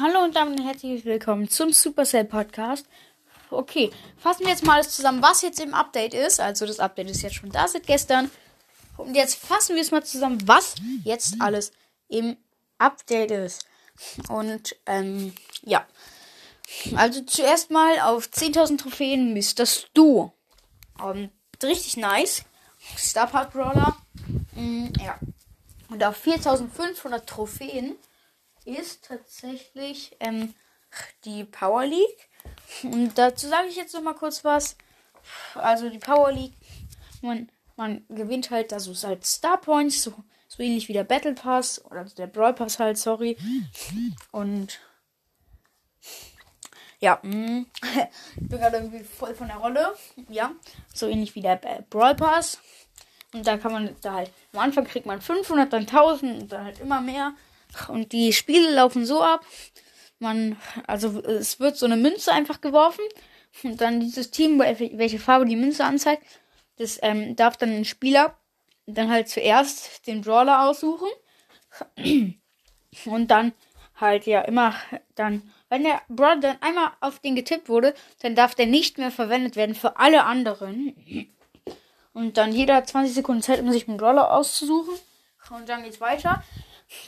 Hallo und damit herzlich willkommen zum Supercell Podcast. Okay, fassen wir jetzt mal alles zusammen, was jetzt im Update ist. Also das Update ist jetzt schon da seit gestern. Und jetzt fassen wir es mal zusammen, was jetzt alles im Update ist. Und ähm, ja. Also zuerst mal auf 10.000 Trophäen Mr. Stu. Um, richtig nice. Star Park Brawler. Mm, ja. Und auf 4.500 Trophäen ist tatsächlich ähm, die Power League. Und dazu sage ich jetzt noch mal kurz was. Also die Power League, man, man gewinnt halt, also ist halt Star Points, so, so ähnlich wie der Battle Pass oder der Brawl Pass halt, sorry. Und ja, mh, ich bin gerade irgendwie voll von der Rolle. Ja, so ähnlich wie der Brawl Pass. Und da kann man da halt, am Anfang kriegt man 500, dann 1000 und dann halt immer mehr. Und die Spiele laufen so ab. Man, also es wird so eine Münze einfach geworfen. Und dann dieses Team, welche Farbe die Münze anzeigt, das ähm, darf dann ein Spieler dann halt zuerst den Brawler aussuchen. Und dann halt ja immer dann, wenn der Brawler dann einmal auf den getippt wurde, dann darf der nicht mehr verwendet werden für alle anderen. Und dann jeder 20 Sekunden Zeit, um sich einen Brawler auszusuchen. Und dann geht's weiter.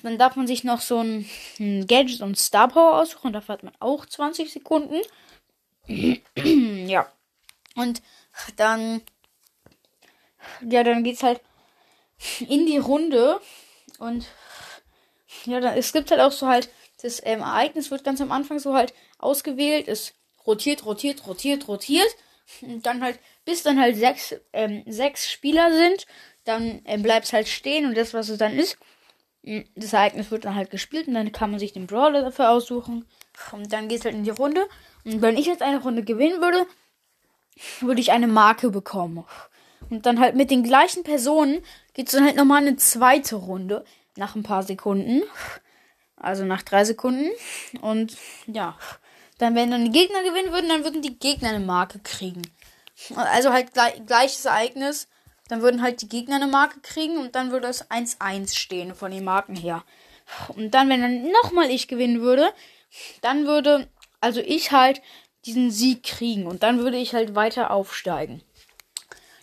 Dann darf man sich noch so ein, ein Gadget und Star Power aussuchen. Dafür hat man auch 20 Sekunden. ja. Und dann. Ja, dann geht's halt in die Runde. Und ja, dann, es gibt halt auch so halt. Das ähm, Ereignis wird ganz am Anfang so halt ausgewählt. Es rotiert, rotiert, rotiert, rotiert. Und dann halt, bis dann halt sechs, ähm, sechs Spieler sind, dann ähm, bleibt es halt stehen und das, was es dann ist, das Ereignis wird dann halt gespielt und dann kann man sich den Brawler dafür aussuchen. Und dann geht es halt in die Runde. Und wenn ich jetzt eine Runde gewinnen würde, würde ich eine Marke bekommen. Und dann halt mit den gleichen Personen geht es dann halt nochmal eine zweite Runde. Nach ein paar Sekunden. Also nach drei Sekunden. Und ja. Dann, wenn dann die Gegner gewinnen würden, dann würden die Gegner eine Marke kriegen. Also halt gleich, gleiches Ereignis dann würden halt die Gegner eine Marke kriegen und dann würde es 1-1 stehen von den Marken her. Und dann, wenn dann nochmal ich gewinnen würde, dann würde also ich halt diesen Sieg kriegen und dann würde ich halt weiter aufsteigen.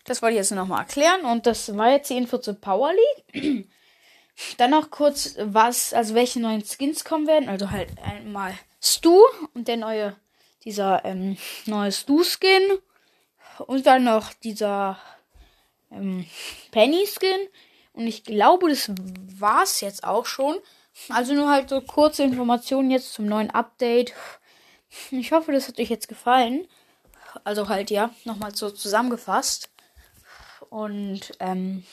Das wollte ich jetzt nochmal erklären und das war jetzt die Info zur Power League. Dann noch kurz, was, also welche neuen Skins kommen werden. Also halt einmal Stu und der neue, dieser ähm, neue Stu-Skin. Und dann noch dieser ähm, Penny Skin. Und ich glaube, das war's jetzt auch schon. Also nur halt so kurze Informationen jetzt zum neuen Update. Ich hoffe, das hat euch jetzt gefallen. Also halt ja, nochmal so zusammengefasst. Und ähm,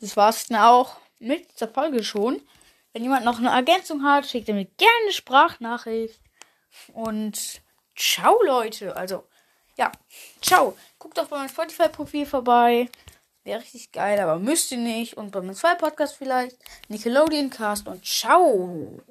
das war's dann auch mit dieser Folge schon. Wenn jemand noch eine Ergänzung hat, schickt er mir gerne eine Sprachnachricht. Und ciao, Leute. Also, ja, ciao. Guckt doch bei meinem Spotify-Profil vorbei. Wäre richtig geil, aber müsst ihr nicht. Und bei meinem zwei Podcast vielleicht. Nickelodeon Cast und ciao.